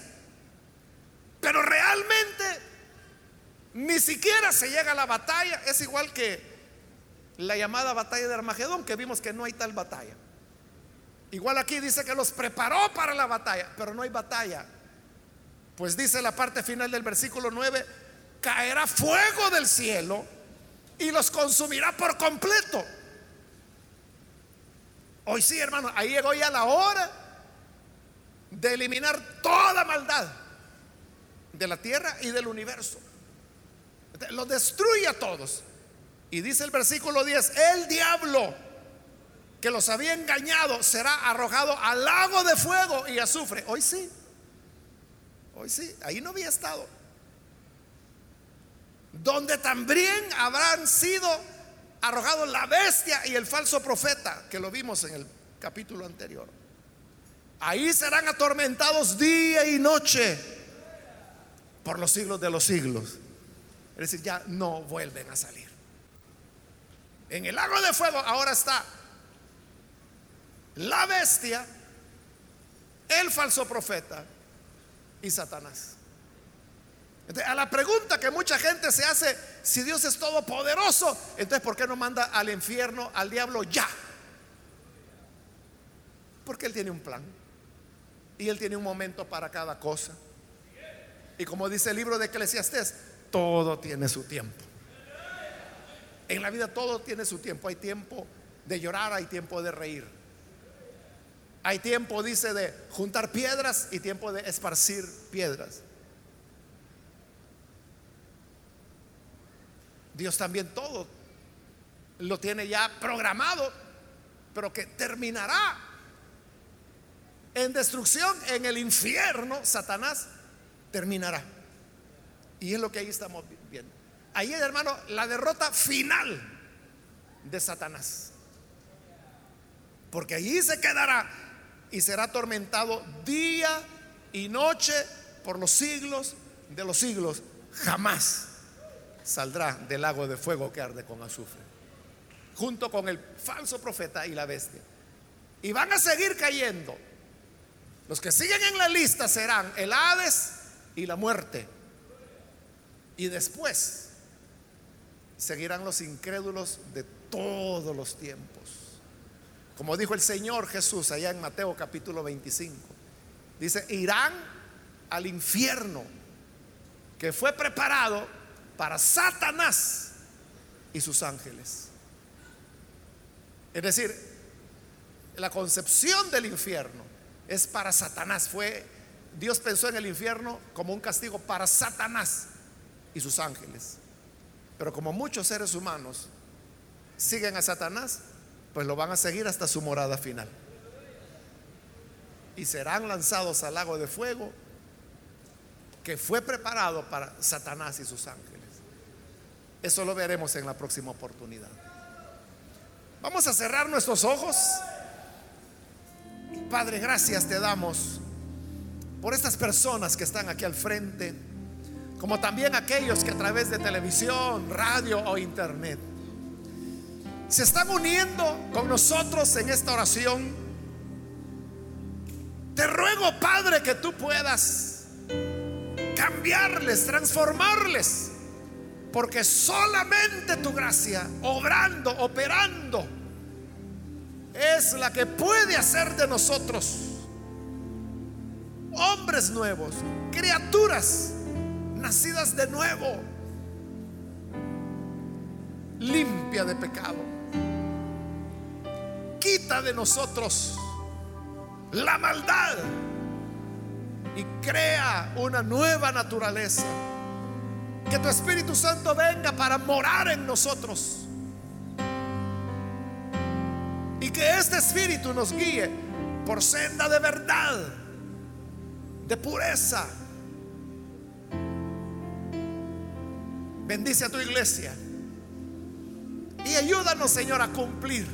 Pero realmente ni siquiera se llega a la batalla. Es igual que la llamada batalla de Armagedón, que vimos que no hay tal batalla. Igual aquí dice que los preparó para la batalla, pero no hay batalla. Pues dice la parte final del versículo 9, caerá fuego del cielo y los consumirá por completo. Hoy sí, hermano, ahí llegó ya la hora de eliminar toda maldad de la tierra y del universo. Lo destruye a todos. Y dice el versículo 10, el diablo que los había engañado será arrojado al lago de fuego y azufre. Hoy sí, hoy sí, ahí no había estado. Donde también habrán sido arrojado la bestia y el falso profeta, que lo vimos en el capítulo anterior. Ahí serán atormentados día y noche por los siglos de los siglos. Es decir, ya no vuelven a salir. En el lago de fuego ahora está la bestia, el falso profeta y Satanás. A la pregunta que mucha gente se hace, si Dios es todopoderoso, entonces ¿por qué no manda al infierno, al diablo ya? Porque Él tiene un plan. Y Él tiene un momento para cada cosa. Y como dice el libro de Eclesiastés, todo tiene su tiempo. En la vida todo tiene su tiempo. Hay tiempo de llorar, hay tiempo de reír. Hay tiempo, dice, de juntar piedras y tiempo de esparcir piedras. Dios también todo lo tiene ya programado, pero que terminará en destrucción en el infierno, Satanás terminará. Y es lo que ahí estamos viendo. Ahí, hermano, la derrota final de Satanás. Porque allí se quedará y será atormentado día y noche por los siglos de los siglos. Jamás saldrá del lago de fuego que arde con azufre. Junto con el falso profeta y la bestia. Y van a seguir cayendo. Los que siguen en la lista serán el Hades y la muerte. Y después seguirán los incrédulos de todos los tiempos. Como dijo el Señor Jesús allá en Mateo capítulo 25. Dice, irán al infierno que fue preparado para Satanás y sus ángeles. Es decir, la concepción del infierno es para Satanás. Fue Dios pensó en el infierno como un castigo para Satanás y sus ángeles. Pero como muchos seres humanos siguen a Satanás, pues lo van a seguir hasta su morada final. Y serán lanzados al lago de fuego que fue preparado para Satanás y sus ángeles. Eso lo veremos en la próxima oportunidad. Vamos a cerrar nuestros ojos. Padre, gracias te damos por estas personas que están aquí al frente como también aquellos que a través de televisión, radio o internet se están uniendo con nosotros en esta oración. Te ruego, Padre, que tú puedas cambiarles, transformarles, porque solamente tu gracia, obrando, operando, es la que puede hacer de nosotros hombres nuevos, criaturas nacidas de nuevo, limpia de pecado. Quita de nosotros la maldad y crea una nueva naturaleza. Que tu Espíritu Santo venga para morar en nosotros. Y que este Espíritu nos guíe por senda de verdad, de pureza Bendice a tu iglesia. Y ayúdanos, Señor, a cumplir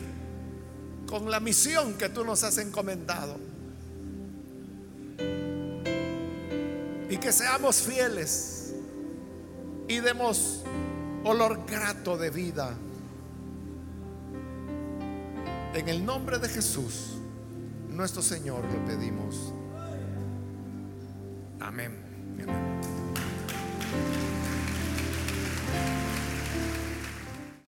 con la misión que tú nos has encomendado. Y que seamos fieles y demos olor grato de vida. En el nombre de Jesús, nuestro Señor, lo pedimos. Amén.